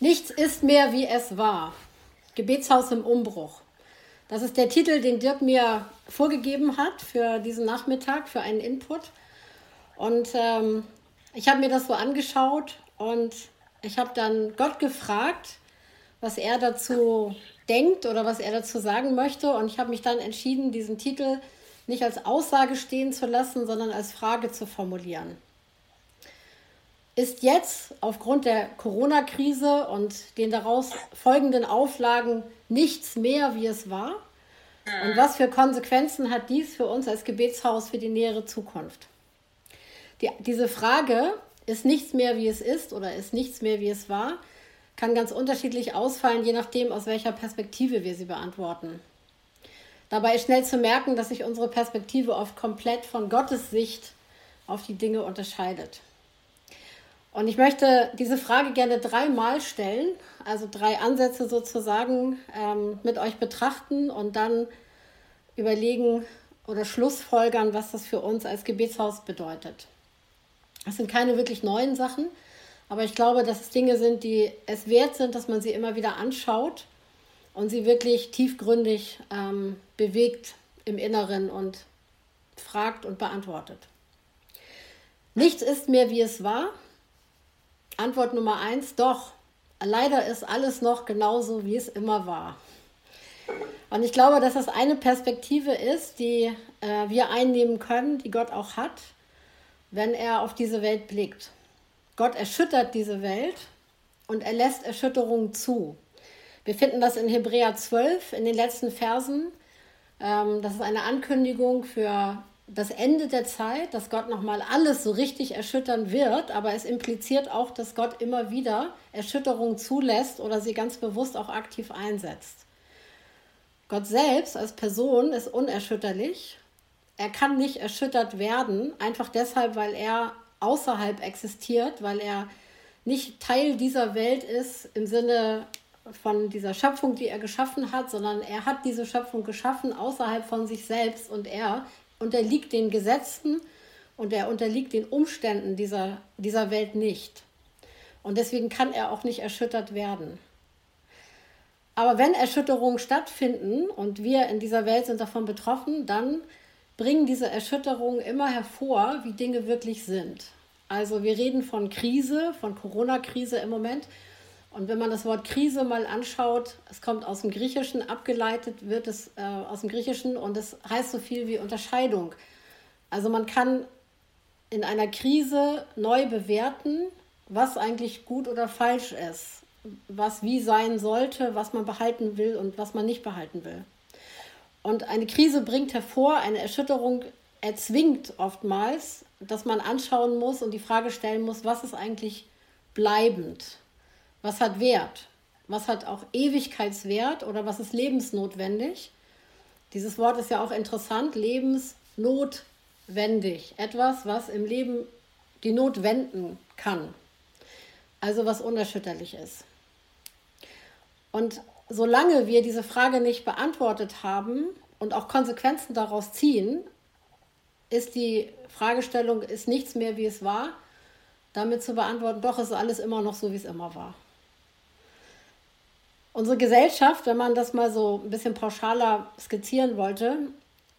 Nichts ist mehr, wie es war. Gebetshaus im Umbruch. Das ist der Titel, den Dirk mir vorgegeben hat für diesen Nachmittag, für einen Input. Und ähm, ich habe mir das so angeschaut und ich habe dann Gott gefragt, was er dazu denkt oder was er dazu sagen möchte. Und ich habe mich dann entschieden, diesen Titel nicht als Aussage stehen zu lassen, sondern als Frage zu formulieren. Ist jetzt aufgrund der Corona-Krise und den daraus folgenden Auflagen nichts mehr, wie es war? Und was für Konsequenzen hat dies für uns als Gebetshaus für die nähere Zukunft? Die, diese Frage, ist nichts mehr, wie es ist oder ist nichts mehr, wie es war, kann ganz unterschiedlich ausfallen, je nachdem, aus welcher Perspektive wir sie beantworten. Dabei ist schnell zu merken, dass sich unsere Perspektive oft komplett von Gottes Sicht auf die Dinge unterscheidet. Und ich möchte diese Frage gerne dreimal stellen, also drei Ansätze sozusagen ähm, mit euch betrachten und dann überlegen oder schlussfolgern, was das für uns als Gebetshaus bedeutet. Das sind keine wirklich neuen Sachen, aber ich glaube, dass es Dinge sind, die es wert sind, dass man sie immer wieder anschaut und sie wirklich tiefgründig ähm, bewegt im Inneren und fragt und beantwortet. Nichts ist mehr, wie es war. Antwort Nummer eins, doch. Leider ist alles noch genauso, wie es immer war. Und ich glaube, dass das eine Perspektive ist, die äh, wir einnehmen können, die Gott auch hat, wenn er auf diese Welt blickt. Gott erschüttert diese Welt und er lässt Erschütterungen zu. Wir finden das in Hebräer 12 in den letzten Versen. Ähm, das ist eine Ankündigung für das Ende der Zeit, dass Gott nochmal alles so richtig erschüttern wird, aber es impliziert auch, dass Gott immer wieder Erschütterungen zulässt oder sie ganz bewusst auch aktiv einsetzt. Gott selbst als Person ist unerschütterlich. Er kann nicht erschüttert werden, einfach deshalb, weil er außerhalb existiert, weil er nicht Teil dieser Welt ist im Sinne von dieser Schöpfung, die er geschaffen hat, sondern er hat diese Schöpfung geschaffen außerhalb von sich selbst und er unterliegt den Gesetzen und er unterliegt den Umständen dieser, dieser Welt nicht. Und deswegen kann er auch nicht erschüttert werden. Aber wenn Erschütterungen stattfinden und wir in dieser Welt sind davon betroffen, dann bringen diese Erschütterungen immer hervor, wie Dinge wirklich sind. Also wir reden von Krise, von Corona-Krise im Moment. Und wenn man das Wort Krise mal anschaut, es kommt aus dem Griechischen, abgeleitet wird es äh, aus dem Griechischen und es heißt so viel wie Unterscheidung. Also man kann in einer Krise neu bewerten, was eigentlich gut oder falsch ist, was wie sein sollte, was man behalten will und was man nicht behalten will. Und eine Krise bringt hervor, eine Erschütterung erzwingt oftmals, dass man anschauen muss und die Frage stellen muss, was ist eigentlich bleibend? Was hat Wert, was hat auch Ewigkeitswert oder was ist lebensnotwendig. Dieses Wort ist ja auch interessant, lebensnotwendig, etwas, was im Leben die Not wenden kann, also was unerschütterlich ist. Und solange wir diese Frage nicht beantwortet haben und auch Konsequenzen daraus ziehen, ist die Fragestellung, ist nichts mehr, wie es war, damit zu beantworten, doch ist alles immer noch so, wie es immer war. Unsere Gesellschaft, wenn man das mal so ein bisschen pauschaler skizzieren wollte,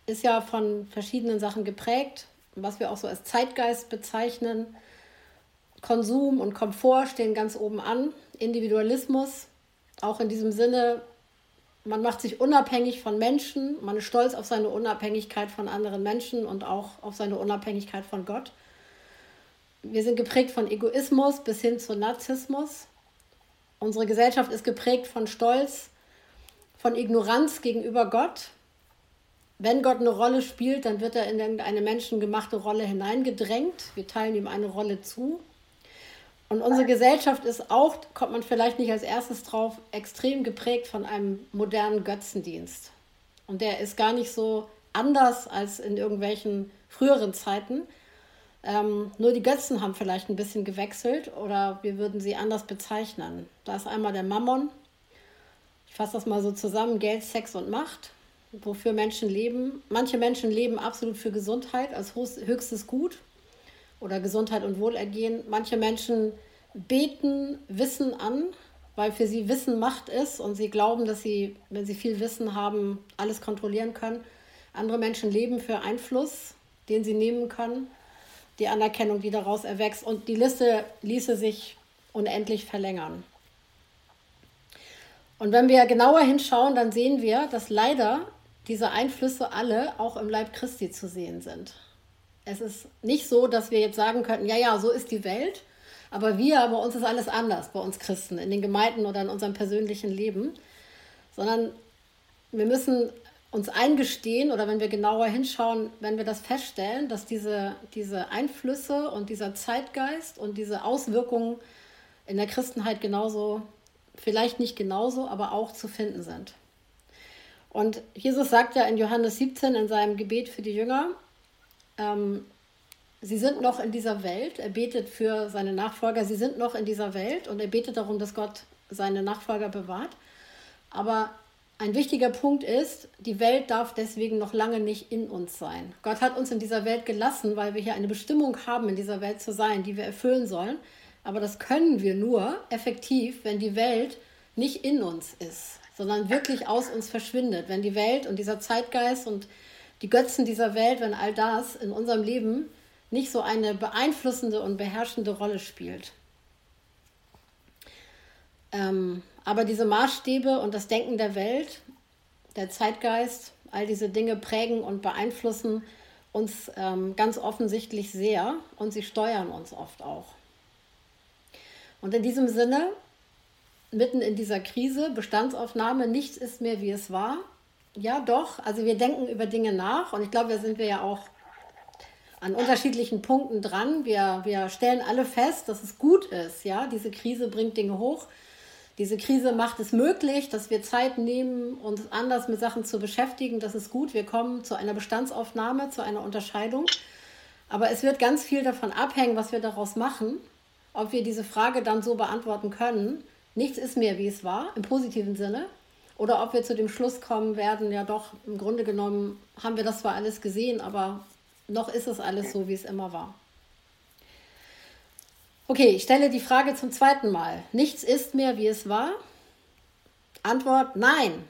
ist ja von verschiedenen Sachen geprägt, was wir auch so als Zeitgeist bezeichnen. Konsum und Komfort stehen ganz oben an. Individualismus, auch in diesem Sinne, man macht sich unabhängig von Menschen, man ist stolz auf seine Unabhängigkeit von anderen Menschen und auch auf seine Unabhängigkeit von Gott. Wir sind geprägt von Egoismus bis hin zu Narzissmus. Unsere Gesellschaft ist geprägt von Stolz, von Ignoranz gegenüber Gott. Wenn Gott eine Rolle spielt, dann wird er in irgendeine menschengemachte Rolle hineingedrängt. Wir teilen ihm eine Rolle zu. Und unsere Gesellschaft ist auch, kommt man vielleicht nicht als erstes drauf, extrem geprägt von einem modernen Götzendienst. Und der ist gar nicht so anders als in irgendwelchen früheren Zeiten. Ähm, nur die Götzen haben vielleicht ein bisschen gewechselt oder wir würden sie anders bezeichnen. Da ist einmal der Mammon. Ich fasse das mal so zusammen: Geld, Sex und Macht, wofür Menschen leben. Manche Menschen leben absolut für Gesundheit als höchstes Gut oder Gesundheit und Wohlergehen. Manche Menschen beten Wissen an weil für sie Wissen Macht ist und sie glauben, dass sie, wenn sie viel Wissen haben, alles kontrollieren können. Andere Menschen leben für Einfluss, den sie nehmen können, die Anerkennung, die daraus erwächst. Und die Liste ließe sich unendlich verlängern. Und wenn wir genauer hinschauen, dann sehen wir, dass leider diese Einflüsse alle auch im Leib Christi zu sehen sind. Es ist nicht so, dass wir jetzt sagen könnten, ja, ja, so ist die Welt, aber wir, bei uns ist alles anders, bei uns Christen, in den Gemeinden oder in unserem persönlichen Leben, sondern wir müssen uns eingestehen oder wenn wir genauer hinschauen, wenn wir das feststellen, dass diese, diese Einflüsse und dieser Zeitgeist und diese Auswirkungen in der Christenheit genauso, vielleicht nicht genauso, aber auch zu finden sind. Und Jesus sagt ja in Johannes 17 in seinem Gebet für die Jünger, ähm, sie sind noch in dieser Welt. Er betet für seine Nachfolger, sie sind noch in dieser Welt und er betet darum, dass Gott seine Nachfolger bewahrt. Aber ein wichtiger Punkt ist, die Welt darf deswegen noch lange nicht in uns sein. Gott hat uns in dieser Welt gelassen, weil wir hier eine Bestimmung haben, in dieser Welt zu sein, die wir erfüllen sollen. Aber das können wir nur effektiv, wenn die Welt nicht in uns ist, sondern wirklich aus uns verschwindet. Wenn die Welt und dieser Zeitgeist und die Götzen dieser Welt, wenn all das in unserem Leben nicht so eine beeinflussende und beherrschende Rolle spielt. Ähm, aber diese Maßstäbe und das Denken der Welt, der Zeitgeist, all diese Dinge prägen und beeinflussen uns ähm, ganz offensichtlich sehr und sie steuern uns oft auch. Und in diesem Sinne, mitten in dieser Krise, Bestandsaufnahme, nichts ist mehr, wie es war. Ja, doch, also wir denken über Dinge nach und ich glaube, da sind wir ja auch an unterschiedlichen Punkten dran. Wir, wir stellen alle fest, dass es gut ist. Ja, diese Krise bringt Dinge hoch. Diese Krise macht es möglich, dass wir Zeit nehmen, uns anders mit Sachen zu beschäftigen. Das ist gut. Wir kommen zu einer Bestandsaufnahme, zu einer Unterscheidung. Aber es wird ganz viel davon abhängen, was wir daraus machen ob wir diese Frage dann so beantworten können, nichts ist mehr, wie es war, im positiven Sinne, oder ob wir zu dem Schluss kommen werden, ja doch, im Grunde genommen haben wir das zwar alles gesehen, aber noch ist es alles so, wie es immer war. Okay, ich stelle die Frage zum zweiten Mal. Nichts ist mehr, wie es war? Antwort nein.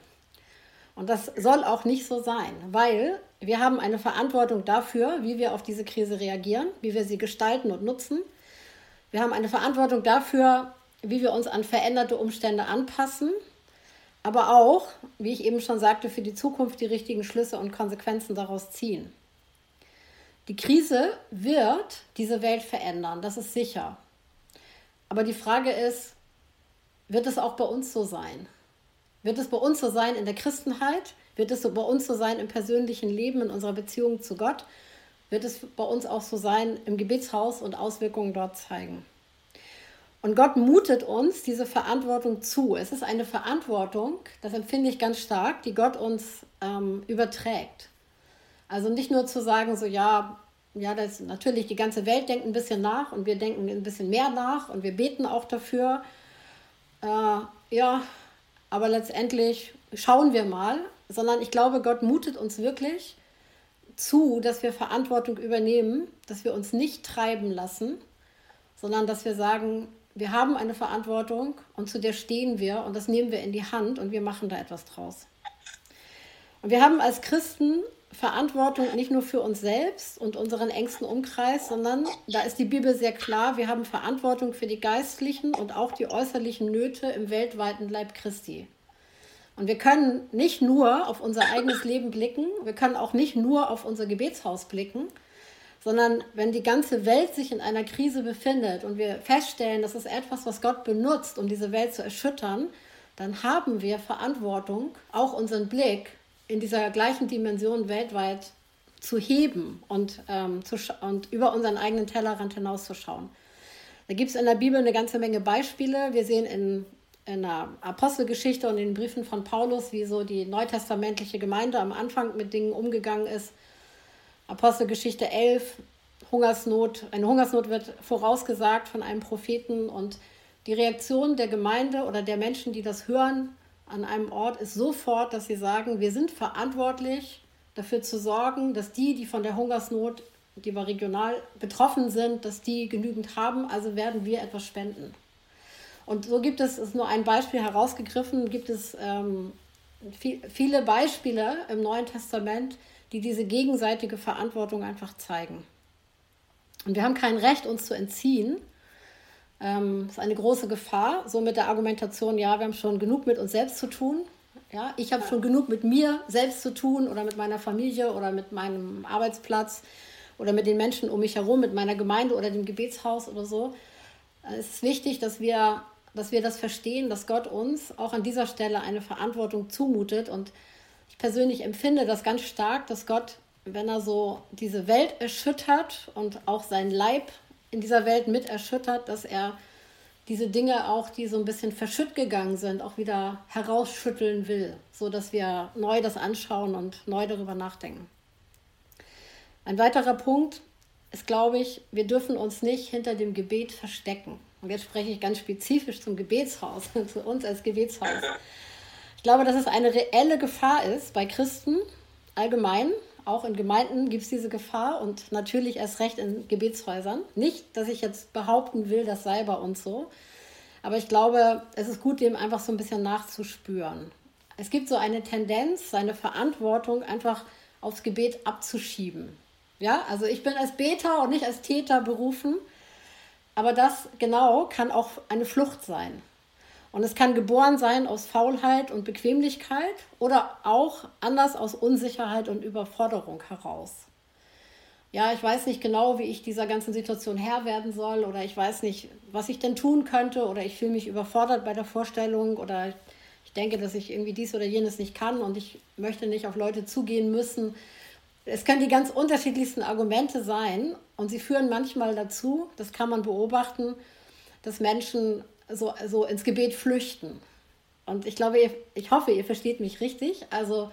Und das soll auch nicht so sein, weil wir haben eine Verantwortung dafür, wie wir auf diese Krise reagieren, wie wir sie gestalten und nutzen. Wir haben eine Verantwortung dafür, wie wir uns an veränderte Umstände anpassen, aber auch, wie ich eben schon sagte, für die Zukunft die richtigen Schlüsse und Konsequenzen daraus ziehen. Die Krise wird diese Welt verändern, das ist sicher. Aber die Frage ist, wird es auch bei uns so sein? Wird es bei uns so sein in der Christenheit? Wird es so bei uns so sein im persönlichen Leben, in unserer Beziehung zu Gott? wird es bei uns auch so sein im Gebetshaus und Auswirkungen dort zeigen. Und Gott mutet uns diese Verantwortung zu. Es ist eine Verantwortung, das empfinde ich ganz stark, die Gott uns ähm, überträgt. Also nicht nur zu sagen, so ja, ja, das natürlich die ganze Welt denkt ein bisschen nach und wir denken ein bisschen mehr nach und wir beten auch dafür. Äh, ja, aber letztendlich schauen wir mal, sondern ich glaube, Gott mutet uns wirklich zu, dass wir Verantwortung übernehmen, dass wir uns nicht treiben lassen, sondern dass wir sagen, wir haben eine Verantwortung und zu der stehen wir und das nehmen wir in die Hand und wir machen da etwas draus. Und wir haben als Christen Verantwortung nicht nur für uns selbst und unseren engsten Umkreis, sondern da ist die Bibel sehr klar, wir haben Verantwortung für die geistlichen und auch die äußerlichen Nöte im weltweiten Leib Christi. Und wir können nicht nur auf unser eigenes Leben blicken, wir können auch nicht nur auf unser Gebetshaus blicken, sondern wenn die ganze Welt sich in einer Krise befindet und wir feststellen, das ist etwas, was Gott benutzt, um diese Welt zu erschüttern, dann haben wir Verantwortung, auch unseren Blick in dieser gleichen Dimension weltweit zu heben und, ähm, zu und über unseren eigenen Tellerrand hinauszuschauen. Da gibt es in der Bibel eine ganze Menge Beispiele. Wir sehen in in der Apostelgeschichte und in den Briefen von Paulus, wie so die neutestamentliche Gemeinde am Anfang mit Dingen umgegangen ist. Apostelgeschichte 11, Hungersnot, eine Hungersnot wird vorausgesagt von einem Propheten und die Reaktion der Gemeinde oder der Menschen, die das hören an einem Ort, ist sofort, dass sie sagen, wir sind verantwortlich dafür zu sorgen, dass die, die von der Hungersnot, die wir regional betroffen sind, dass die genügend haben, also werden wir etwas spenden. Und so gibt es, ist nur ein Beispiel herausgegriffen, gibt es ähm, viel, viele Beispiele im Neuen Testament, die diese gegenseitige Verantwortung einfach zeigen. Und wir haben kein Recht, uns zu entziehen. Ähm, das ist eine große Gefahr, so mit der Argumentation, ja, wir haben schon genug mit uns selbst zu tun. Ja, ich habe schon genug mit mir selbst zu tun oder mit meiner Familie oder mit meinem Arbeitsplatz oder mit den Menschen um mich herum, mit meiner Gemeinde oder dem Gebetshaus oder so. Es ist wichtig, dass wir, dass wir das verstehen, dass Gott uns auch an dieser Stelle eine Verantwortung zumutet. Und ich persönlich empfinde das ganz stark, dass Gott, wenn er so diese Welt erschüttert und auch seinen Leib in dieser Welt mit erschüttert, dass er diese Dinge auch, die so ein bisschen verschütt gegangen sind, auch wieder herausschütteln will, so dass wir neu das anschauen und neu darüber nachdenken. Ein weiterer Punkt ist, glaube ich, wir dürfen uns nicht hinter dem Gebet verstecken. Und jetzt spreche ich ganz spezifisch zum Gebetshaus, zu uns als Gebetshaus. Ich glaube, dass es eine reelle Gefahr ist bei Christen allgemein, auch in Gemeinden gibt es diese Gefahr und natürlich erst recht in Gebetshäusern. Nicht, dass ich jetzt behaupten will, das sei bei uns so, aber ich glaube, es ist gut, dem einfach so ein bisschen nachzuspüren. Es gibt so eine Tendenz, seine Verantwortung einfach aufs Gebet abzuschieben. Ja, also ich bin als Beter und nicht als Täter berufen, aber das genau kann auch eine Flucht sein. Und es kann geboren sein aus Faulheit und Bequemlichkeit oder auch anders aus Unsicherheit und Überforderung heraus. Ja, ich weiß nicht genau, wie ich dieser ganzen Situation Herr werden soll oder ich weiß nicht, was ich denn tun könnte oder ich fühle mich überfordert bei der Vorstellung oder ich denke, dass ich irgendwie dies oder jenes nicht kann und ich möchte nicht auf Leute zugehen müssen. Es können die ganz unterschiedlichsten Argumente sein und sie führen manchmal dazu, das kann man beobachten, dass Menschen so, so ins Gebet flüchten. Und ich glaube, ihr, ich hoffe, ihr versteht mich richtig. Also,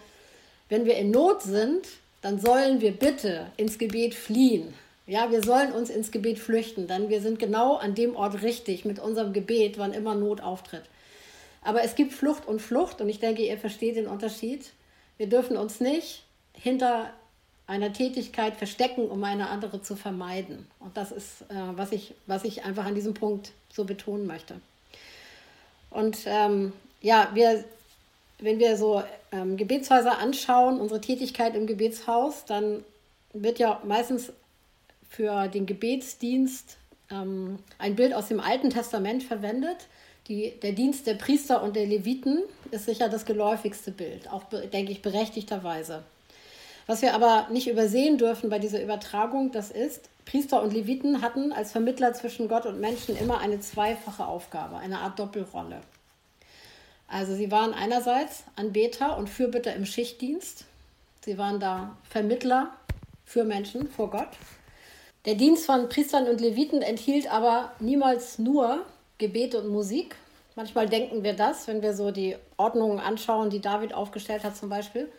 wenn wir in Not sind, dann sollen wir bitte ins Gebet fliehen. Ja, wir sollen uns ins Gebet flüchten, denn wir sind genau an dem Ort richtig mit unserem Gebet, wann immer Not auftritt. Aber es gibt Flucht und Flucht und ich denke, ihr versteht den Unterschied. Wir dürfen uns nicht hinter einer Tätigkeit verstecken, um eine andere zu vermeiden. Und das ist, äh, was, ich, was ich einfach an diesem Punkt so betonen möchte. Und ähm, ja, wir, wenn wir so ähm, Gebetshäuser anschauen, unsere Tätigkeit im Gebetshaus, dann wird ja meistens für den Gebetsdienst ähm, ein Bild aus dem Alten Testament verwendet. Die, der Dienst der Priester und der Leviten ist sicher das geläufigste Bild, auch denke ich berechtigterweise. Was wir aber nicht übersehen dürfen bei dieser Übertragung, das ist, Priester und Leviten hatten als Vermittler zwischen Gott und Menschen immer eine zweifache Aufgabe, eine Art Doppelrolle. Also sie waren einerseits Anbeter und Fürbitter im Schichtdienst. Sie waren da Vermittler für Menschen vor Gott. Der Dienst von Priestern und Leviten enthielt aber niemals nur Gebet und Musik. Manchmal denken wir das, wenn wir so die Ordnungen anschauen, die David aufgestellt hat zum Beispiel.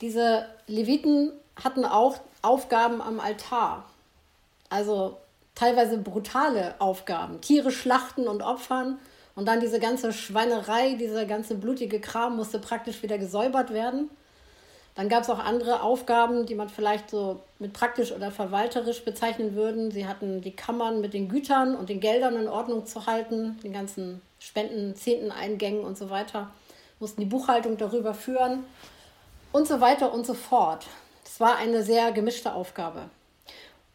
Diese Leviten hatten auch Aufgaben am Altar. Also teilweise brutale Aufgaben. Tiere schlachten und opfern. Und dann diese ganze Schweinerei, dieser ganze blutige Kram musste praktisch wieder gesäubert werden. Dann gab es auch andere Aufgaben, die man vielleicht so mit praktisch oder verwalterisch bezeichnen würden. Sie hatten die Kammern mit den Gütern und den Geldern in Ordnung zu halten, den ganzen Spenden, Zehnteneingängen und so weiter, mussten die Buchhaltung darüber führen und so weiter und so fort. Das war eine sehr gemischte Aufgabe.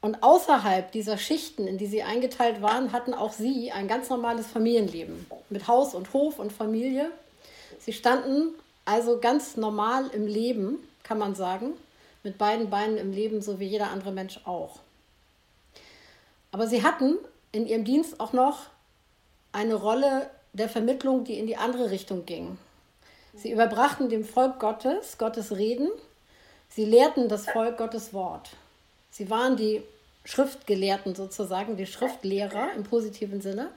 Und außerhalb dieser Schichten, in die sie eingeteilt waren, hatten auch sie ein ganz normales Familienleben mit Haus und Hof und Familie. Sie standen also ganz normal im Leben, kann man sagen, mit beiden Beinen im Leben, so wie jeder andere Mensch auch. Aber sie hatten in ihrem Dienst auch noch eine Rolle der Vermittlung, die in die andere Richtung ging. Sie überbrachten dem Volk Gottes, Gottes Reden. Sie lehrten das Volk Gottes Wort. Sie waren die Schriftgelehrten sozusagen, die Schriftlehrer im positiven Sinne.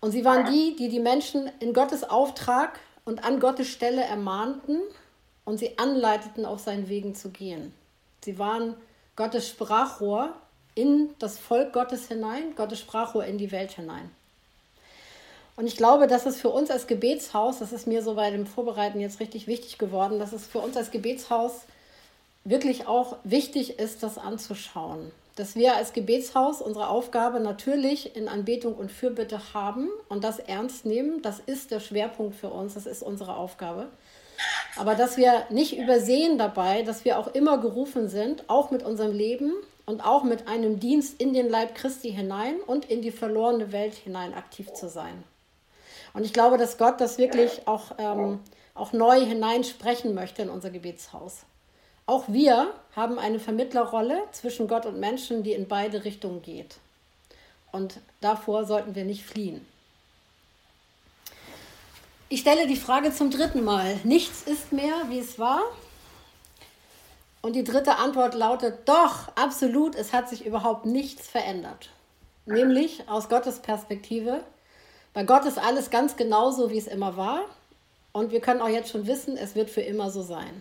Und sie waren die, die die Menschen in Gottes Auftrag und an Gottes Stelle ermahnten und sie anleiteten, auf seinen Wegen zu gehen. Sie waren Gottes Sprachrohr in das Volk Gottes hinein, Gottes Sprachrohr in die Welt hinein. Und ich glaube, dass es für uns als Gebetshaus, das ist mir so bei dem Vorbereiten jetzt richtig wichtig geworden, dass es für uns als Gebetshaus wirklich auch wichtig ist, das anzuschauen. dass wir als Gebetshaus unsere Aufgabe natürlich in Anbetung und Fürbitte haben und das ernst nehmen. Das ist der Schwerpunkt für uns, das ist unsere Aufgabe. Aber dass wir nicht übersehen dabei, dass wir auch immer gerufen sind, auch mit unserem Leben und auch mit einem Dienst in den Leib Christi hinein und in die verlorene Welt hinein aktiv zu sein. Und ich glaube, dass Gott das wirklich auch, ähm, auch neu hineinsprechen möchte in unser Gebetshaus. Auch wir haben eine Vermittlerrolle zwischen Gott und Menschen, die in beide Richtungen geht. Und davor sollten wir nicht fliehen. Ich stelle die Frage zum dritten Mal. Nichts ist mehr, wie es war. Und die dritte Antwort lautet, doch, absolut, es hat sich überhaupt nichts verändert. Nämlich aus Gottes Perspektive. Bei Gott ist alles ganz genauso, wie es immer war. Und wir können auch jetzt schon wissen, es wird für immer so sein.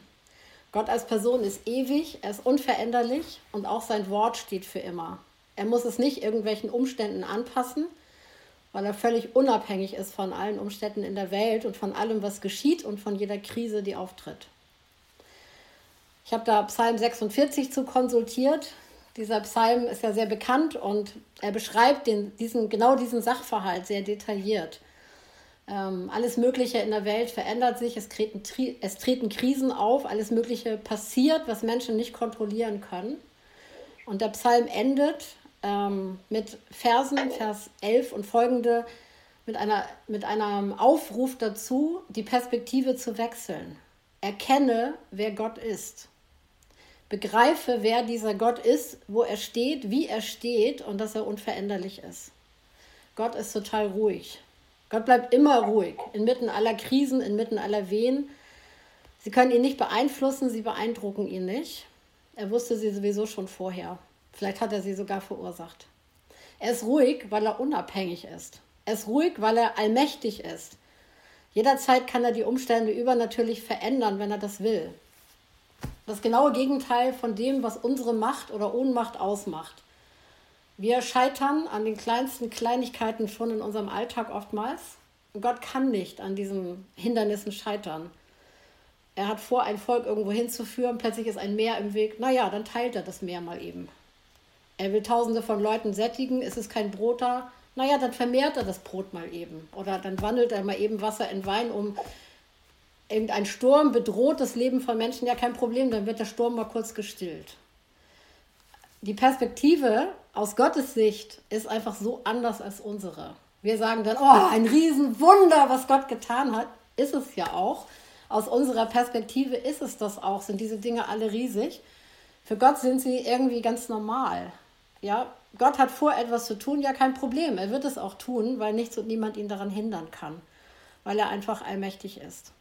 Gott als Person ist ewig, er ist unveränderlich und auch sein Wort steht für immer. Er muss es nicht irgendwelchen Umständen anpassen, weil er völlig unabhängig ist von allen Umständen in der Welt und von allem, was geschieht und von jeder Krise, die auftritt. Ich habe da Psalm 46 zu konsultiert. Dieser Psalm ist ja sehr bekannt und er beschreibt den, diesen, genau diesen Sachverhalt sehr detailliert. Ähm, alles Mögliche in der Welt verändert sich, es treten, es treten Krisen auf, alles Mögliche passiert, was Menschen nicht kontrollieren können. Und der Psalm endet ähm, mit Versen, Vers 11 und folgende, mit, einer, mit einem Aufruf dazu, die Perspektive zu wechseln. Erkenne, wer Gott ist. Begreife, wer dieser Gott ist, wo er steht, wie er steht und dass er unveränderlich ist. Gott ist total ruhig. Gott bleibt immer ruhig, inmitten aller Krisen, inmitten aller Wehen. Sie können ihn nicht beeinflussen, sie beeindrucken ihn nicht. Er wusste sie sowieso schon vorher. Vielleicht hat er sie sogar verursacht. Er ist ruhig, weil er unabhängig ist. Er ist ruhig, weil er allmächtig ist. Jederzeit kann er die Umstände übernatürlich verändern, wenn er das will. Das genaue Gegenteil von dem, was unsere Macht oder Ohnmacht ausmacht. Wir scheitern an den kleinsten Kleinigkeiten schon in unserem Alltag oftmals. Gott kann nicht an diesen Hindernissen scheitern. Er hat vor, ein Volk irgendwo hinzuführen, plötzlich ist ein Meer im Weg. Naja, dann teilt er das Meer mal eben. Er will tausende von Leuten sättigen, ist es kein Brot da? Naja, dann vermehrt er das Brot mal eben. Oder dann wandelt er mal eben Wasser in Wein um. Irgendein Sturm bedroht das Leben von Menschen, ja kein Problem, dann wird der Sturm mal kurz gestillt die Perspektive aus Gottes Sicht ist einfach so anders als unsere. Wir sagen dann, oh, ein Riesenwunder, was Gott getan hat. Ist es ja auch. Aus unserer Perspektive ist es das auch, sind diese Dinge alle riesig. Für Gott sind sie irgendwie ganz normal. Ja, Gott hat vor, etwas zu tun, ja, kein Problem. Er wird es auch tun, weil nichts und niemand ihn daran hindern kann, weil er einfach allmächtig ist.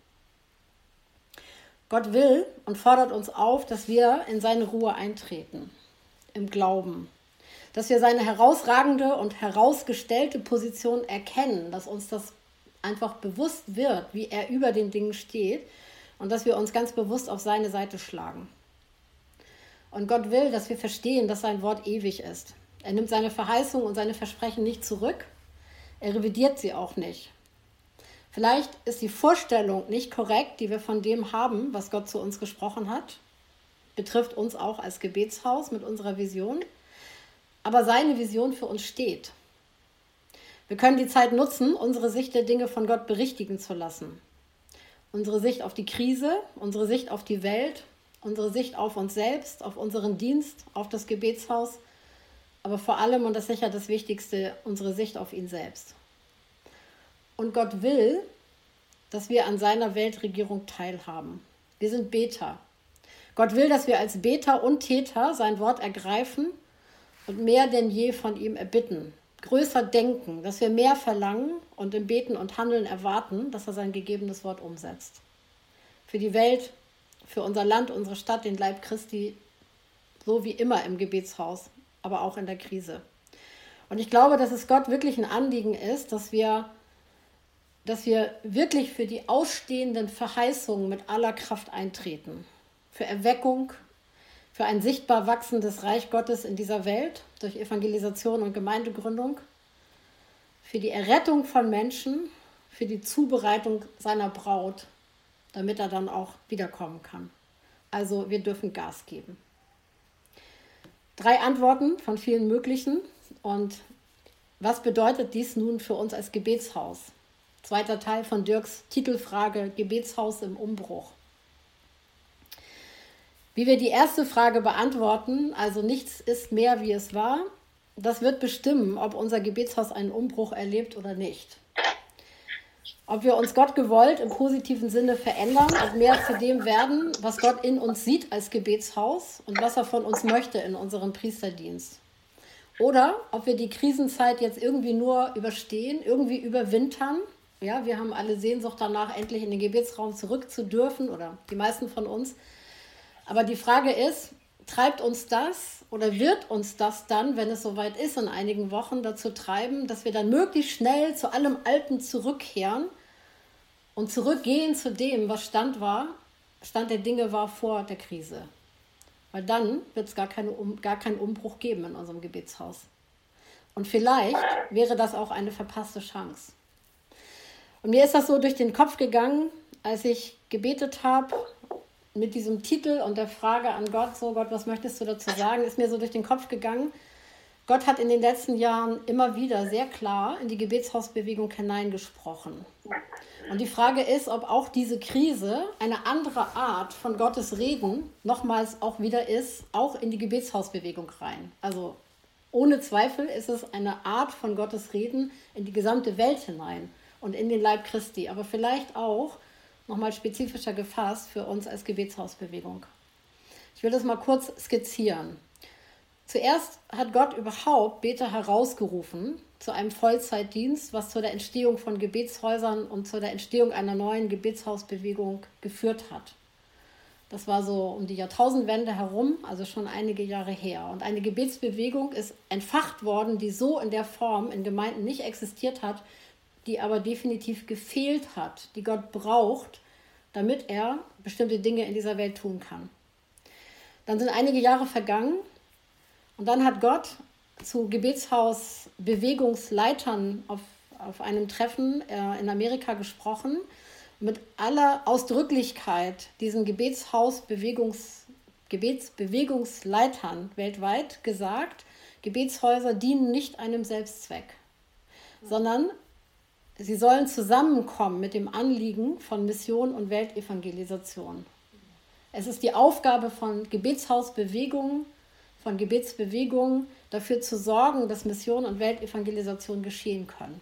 Gott will und fordert uns auf, dass wir in seine Ruhe eintreten im Glauben. Dass wir seine herausragende und herausgestellte Position erkennen, dass uns das einfach bewusst wird, wie er über den Dingen steht und dass wir uns ganz bewusst auf seine Seite schlagen. Und Gott will, dass wir verstehen, dass sein Wort ewig ist. Er nimmt seine Verheißung und seine Versprechen nicht zurück. Er revidiert sie auch nicht. Vielleicht ist die Vorstellung nicht korrekt, die wir von dem haben, was Gott zu uns gesprochen hat betrifft uns auch als Gebetshaus mit unserer Vision. Aber seine Vision für uns steht. Wir können die Zeit nutzen, unsere Sicht der Dinge von Gott berichtigen zu lassen. Unsere Sicht auf die Krise, unsere Sicht auf die Welt, unsere Sicht auf uns selbst, auf unseren Dienst, auf das Gebetshaus, aber vor allem, und das ist sicher das Wichtigste, unsere Sicht auf ihn selbst. Und Gott will, dass wir an seiner Weltregierung teilhaben. Wir sind Beter. Gott will, dass wir als Beter und Täter sein Wort ergreifen und mehr denn je von ihm erbitten, größer denken, dass wir mehr verlangen und im Beten und Handeln erwarten, dass er sein gegebenes Wort umsetzt. Für die Welt, für unser Land, unsere Stadt, den Leib Christi, so wie immer im Gebetshaus, aber auch in der Krise. Und ich glaube, dass es Gott wirklich ein Anliegen ist, dass wir, dass wir wirklich für die ausstehenden Verheißungen mit aller Kraft eintreten für Erweckung, für ein sichtbar wachsendes Reich Gottes in dieser Welt durch Evangelisation und Gemeindegründung, für die Errettung von Menschen, für die Zubereitung seiner Braut, damit er dann auch wiederkommen kann. Also wir dürfen Gas geben. Drei Antworten von vielen möglichen. Und was bedeutet dies nun für uns als Gebetshaus? Zweiter Teil von Dirks Titelfrage Gebetshaus im Umbruch. Wie wir die erste Frage beantworten, also nichts ist mehr, wie es war, das wird bestimmen, ob unser Gebetshaus einen Umbruch erlebt oder nicht. Ob wir uns Gott gewollt im positiven Sinne verändern und mehr zu dem werden, was Gott in uns sieht als Gebetshaus und was er von uns möchte in unserem Priesterdienst. Oder ob wir die Krisenzeit jetzt irgendwie nur überstehen, irgendwie überwintern. Ja, wir haben alle Sehnsucht danach, endlich in den Gebetsraum zurück zu dürfen oder die meisten von uns. Aber die Frage ist, treibt uns das oder wird uns das dann, wenn es soweit ist, in einigen Wochen dazu treiben, dass wir dann möglichst schnell zu allem Alten zurückkehren und zurückgehen zu dem, was Stand war, Stand der Dinge war vor der Krise. Weil dann wird es gar, keine, gar keinen Umbruch geben in unserem Gebetshaus. Und vielleicht wäre das auch eine verpasste Chance. Und mir ist das so durch den Kopf gegangen, als ich gebetet habe mit diesem Titel und der Frage an Gott, so Gott, was möchtest du dazu sagen, ist mir so durch den Kopf gegangen. Gott hat in den letzten Jahren immer wieder sehr klar in die Gebetshausbewegung hineingesprochen. Und die Frage ist, ob auch diese Krise eine andere Art von Gottes Reden nochmals auch wieder ist, auch in die Gebetshausbewegung rein. Also ohne Zweifel ist es eine Art von Gottes Reden in die gesamte Welt hinein und in den Leib Christi, aber vielleicht auch nochmal spezifischer gefasst für uns als Gebetshausbewegung. Ich will das mal kurz skizzieren. Zuerst hat Gott überhaupt Beter herausgerufen zu einem Vollzeitdienst, was zu der Entstehung von Gebetshäusern und zu der Entstehung einer neuen Gebetshausbewegung geführt hat. Das war so um die Jahrtausendwende herum, also schon einige Jahre her. Und eine Gebetsbewegung ist entfacht worden, die so in der Form in Gemeinden nicht existiert hat, die aber definitiv gefehlt hat, die Gott braucht, damit er bestimmte Dinge in dieser Welt tun kann. Dann sind einige Jahre vergangen und dann hat Gott zu Gebetshausbewegungsleitern auf, auf einem Treffen äh, in Amerika gesprochen, mit aller Ausdrücklichkeit diesen Gebetshausbewegungs, Gebetsbewegungsleitern weltweit gesagt, Gebetshäuser dienen nicht einem Selbstzweck, sondern Sie sollen zusammenkommen mit dem Anliegen von Mission und Weltevangelisation. Es ist die Aufgabe von Gebetshausbewegungen, von Gebetsbewegungen, dafür zu sorgen, dass Mission und Weltevangelisation geschehen können.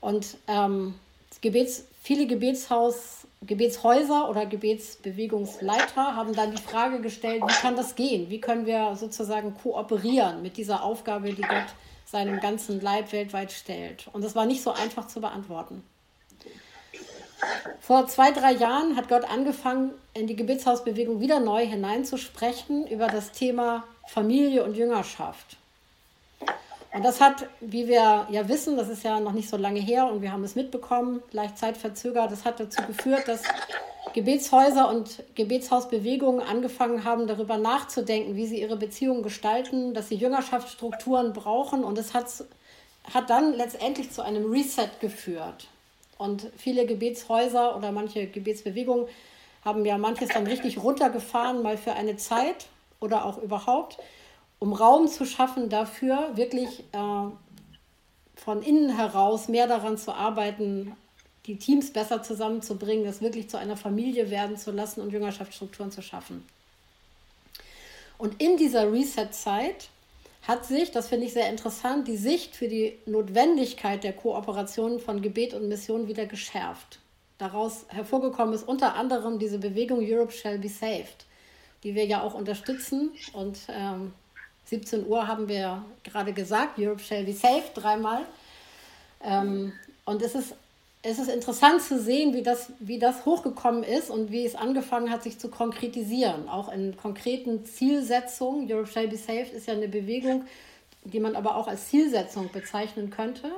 Und ähm, Gebets, viele Gebetshaus, Gebetshäuser oder Gebetsbewegungsleiter haben dann die Frage gestellt, wie kann das gehen? Wie können wir sozusagen kooperieren mit dieser Aufgabe, die Gott seinem ganzen Leib weltweit stellt. Und das war nicht so einfach zu beantworten. Vor zwei, drei Jahren hat Gott angefangen, in die Gebetshausbewegung wieder neu hineinzusprechen über das Thema Familie und Jüngerschaft. Und das hat, wie wir ja wissen, das ist ja noch nicht so lange her und wir haben es mitbekommen, leicht zeitverzögert, das hat dazu geführt, dass Gebetshäuser und Gebetshausbewegungen angefangen haben, darüber nachzudenken, wie sie ihre Beziehungen gestalten, dass sie Jüngerschaftsstrukturen brauchen. Und es hat, hat dann letztendlich zu einem Reset geführt. Und viele Gebetshäuser oder manche Gebetsbewegungen haben ja manches dann richtig runtergefahren, mal für eine Zeit oder auch überhaupt, um Raum zu schaffen dafür, wirklich äh, von innen heraus mehr daran zu arbeiten, die Teams besser zusammenzubringen, das wirklich zu einer Familie werden zu lassen und Jüngerschaftsstrukturen zu schaffen. Und in dieser Reset-Zeit hat sich, das finde ich sehr interessant, die Sicht für die Notwendigkeit der Kooperation von Gebet und Mission wieder geschärft. Daraus hervorgekommen ist unter anderem diese Bewegung Europe Shall Be Saved, die wir ja auch unterstützen. Und ähm, 17 Uhr haben wir gerade gesagt, Europe Shall Be Saved dreimal. Ähm, und es ist es ist interessant zu sehen, wie das, wie das hochgekommen ist und wie es angefangen hat, sich zu konkretisieren. Auch in konkreten Zielsetzungen. Europe Shall Be Saved ist ja eine Bewegung, die man aber auch als Zielsetzung bezeichnen könnte.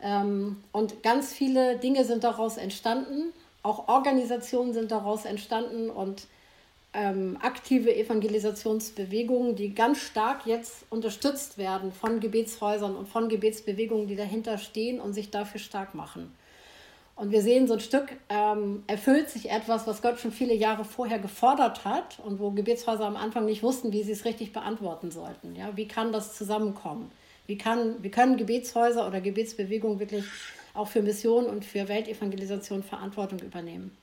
Ähm, und ganz viele Dinge sind daraus entstanden. Auch Organisationen sind daraus entstanden und ähm, aktive Evangelisationsbewegungen, die ganz stark jetzt unterstützt werden von Gebetshäusern und von Gebetsbewegungen, die dahinter stehen und sich dafür stark machen. Und wir sehen so ein Stück, ähm, erfüllt sich etwas, was Gott schon viele Jahre vorher gefordert hat und wo Gebetshäuser am Anfang nicht wussten, wie sie es richtig beantworten sollten. Ja, wie kann das zusammenkommen? Wie, kann, wie können Gebetshäuser oder Gebetsbewegungen wirklich auch für Mission und für Weltevangelisation Verantwortung übernehmen?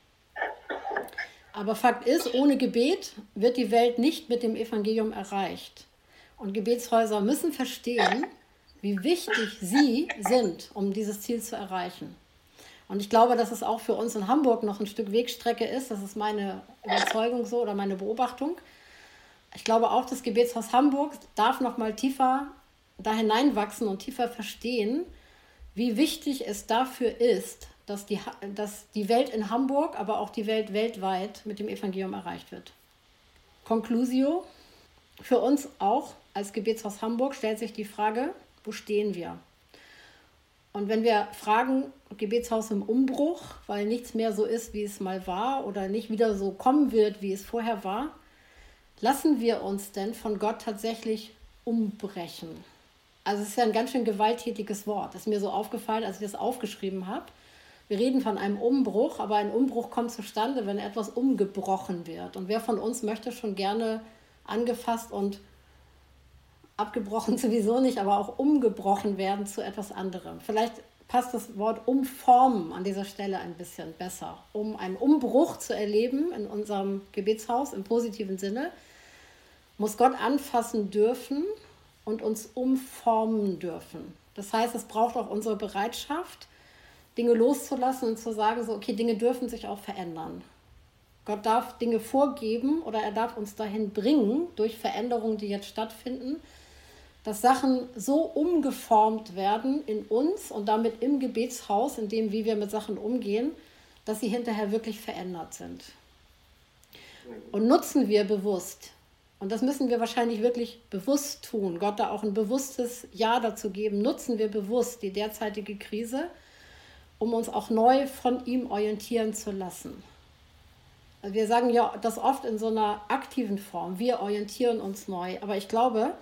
Aber Fakt ist, ohne Gebet wird die Welt nicht mit dem Evangelium erreicht. Und Gebetshäuser müssen verstehen, wie wichtig sie sind, um dieses Ziel zu erreichen. Und ich glaube, dass es auch für uns in Hamburg noch ein Stück Wegstrecke ist. Das ist meine Überzeugung so oder meine Beobachtung. Ich glaube auch, das Gebetshaus Hamburg darf noch mal tiefer da hineinwachsen und tiefer verstehen, wie wichtig es dafür ist, dass die, dass die Welt in Hamburg, aber auch die Welt weltweit mit dem Evangelium erreicht wird. Conclusio, für uns auch als Gebetshaus Hamburg stellt sich die Frage, wo stehen wir? Und wenn wir fragen, Gebetshaus im Umbruch, weil nichts mehr so ist, wie es mal war oder nicht wieder so kommen wird, wie es vorher war, lassen wir uns denn von Gott tatsächlich umbrechen? Also es ist ja ein ganz schön gewalttätiges Wort. Das ist mir so aufgefallen, als ich das aufgeschrieben habe. Wir reden von einem Umbruch, aber ein Umbruch kommt zustande, wenn etwas umgebrochen wird. Und wer von uns möchte schon gerne angefasst und abgebrochen sowieso nicht, aber auch umgebrochen werden zu etwas anderem. Vielleicht passt das Wort umformen an dieser Stelle ein bisschen besser, um einen Umbruch zu erleben in unserem Gebetshaus im positiven Sinne, muss Gott anfassen dürfen und uns umformen dürfen. Das heißt, es braucht auch unsere Bereitschaft, Dinge loszulassen und zu sagen, so, okay, Dinge dürfen sich auch verändern. Gott darf Dinge vorgeben oder er darf uns dahin bringen, durch Veränderungen, die jetzt stattfinden, dass Sachen so umgeformt werden in uns und damit im Gebetshaus, in dem, wie wir mit Sachen umgehen, dass sie hinterher wirklich verändert sind. Und nutzen wir bewusst, und das müssen wir wahrscheinlich wirklich bewusst tun, Gott da auch ein bewusstes Ja dazu geben, nutzen wir bewusst die derzeitige Krise, um uns auch neu von ihm orientieren zu lassen. Also wir sagen ja das oft in so einer aktiven Form, wir orientieren uns neu, aber ich glaube,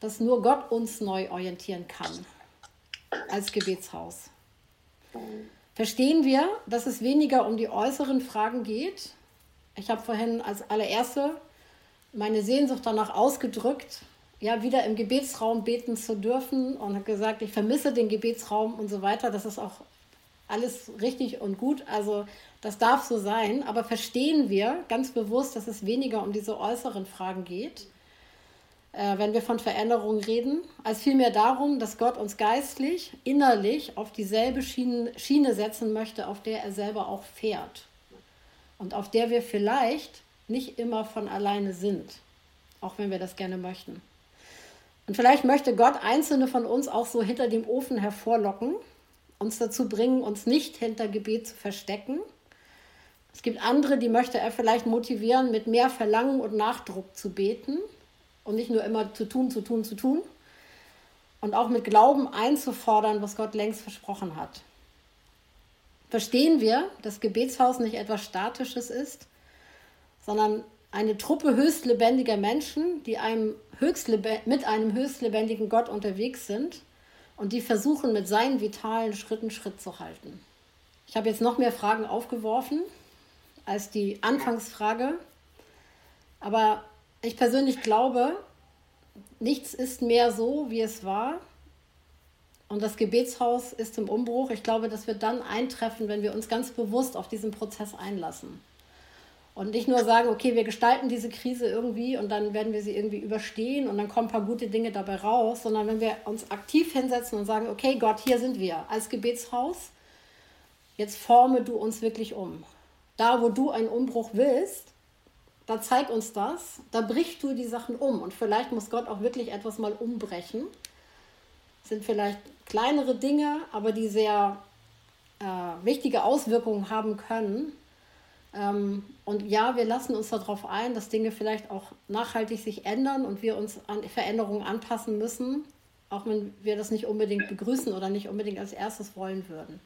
dass nur Gott uns neu orientieren kann als Gebetshaus. Verstehen wir, dass es weniger um die äußeren Fragen geht? Ich habe vorhin als allererste meine Sehnsucht danach ausgedrückt, ja, wieder im Gebetsraum beten zu dürfen und habe gesagt, ich vermisse den Gebetsraum und so weiter. Das ist auch alles richtig und gut. Also das darf so sein. Aber verstehen wir ganz bewusst, dass es weniger um diese äußeren Fragen geht, äh, wenn wir von Veränderung reden, als vielmehr darum, dass Gott uns geistlich, innerlich auf dieselbe Schiene, Schiene setzen möchte, auf der er selber auch fährt. Und auf der wir vielleicht nicht immer von alleine sind, auch wenn wir das gerne möchten. Und vielleicht möchte Gott einzelne von uns auch so hinter dem Ofen hervorlocken, uns dazu bringen, uns nicht hinter Gebet zu verstecken. Es gibt andere, die möchte er vielleicht motivieren, mit mehr Verlangen und Nachdruck zu beten und nicht nur immer zu tun, zu tun, zu tun. Und auch mit Glauben einzufordern, was Gott längst versprochen hat. Verstehen wir, dass Gebetshaus nicht etwas Statisches ist, sondern eine Truppe höchstlebendiger Menschen, die einem mit einem höchstlebendigen Gott unterwegs sind und die versuchen, mit seinen vitalen Schritten Schritt zu halten. Ich habe jetzt noch mehr Fragen aufgeworfen als die Anfangsfrage, aber ich persönlich glaube, nichts ist mehr so, wie es war. Und das Gebetshaus ist im Umbruch. Ich glaube, das wird dann eintreffen, wenn wir uns ganz bewusst auf diesen Prozess einlassen. Und nicht nur sagen, okay, wir gestalten diese Krise irgendwie und dann werden wir sie irgendwie überstehen und dann kommen ein paar gute Dinge dabei raus, sondern wenn wir uns aktiv hinsetzen und sagen, okay, Gott, hier sind wir als Gebetshaus, jetzt forme du uns wirklich um. Da, wo du einen Umbruch willst, da zeig uns das, da brichst du die Sachen um. Und vielleicht muss Gott auch wirklich etwas mal umbrechen. Das sind vielleicht kleinere Dinge, aber die sehr äh, wichtige Auswirkungen haben können. Ähm, und ja, wir lassen uns darauf ein, dass Dinge vielleicht auch nachhaltig sich ändern und wir uns an Veränderungen anpassen müssen, auch wenn wir das nicht unbedingt begrüßen oder nicht unbedingt als erstes wollen würden.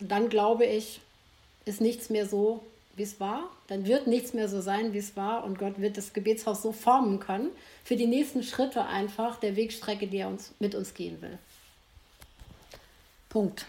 Und dann glaube ich, ist nichts mehr so, wie es war, dann wird nichts mehr so sein, wie es war und Gott wird das Gebetshaus so formen können für die nächsten Schritte einfach der Wegstrecke, die er uns mit uns gehen will. Punkt.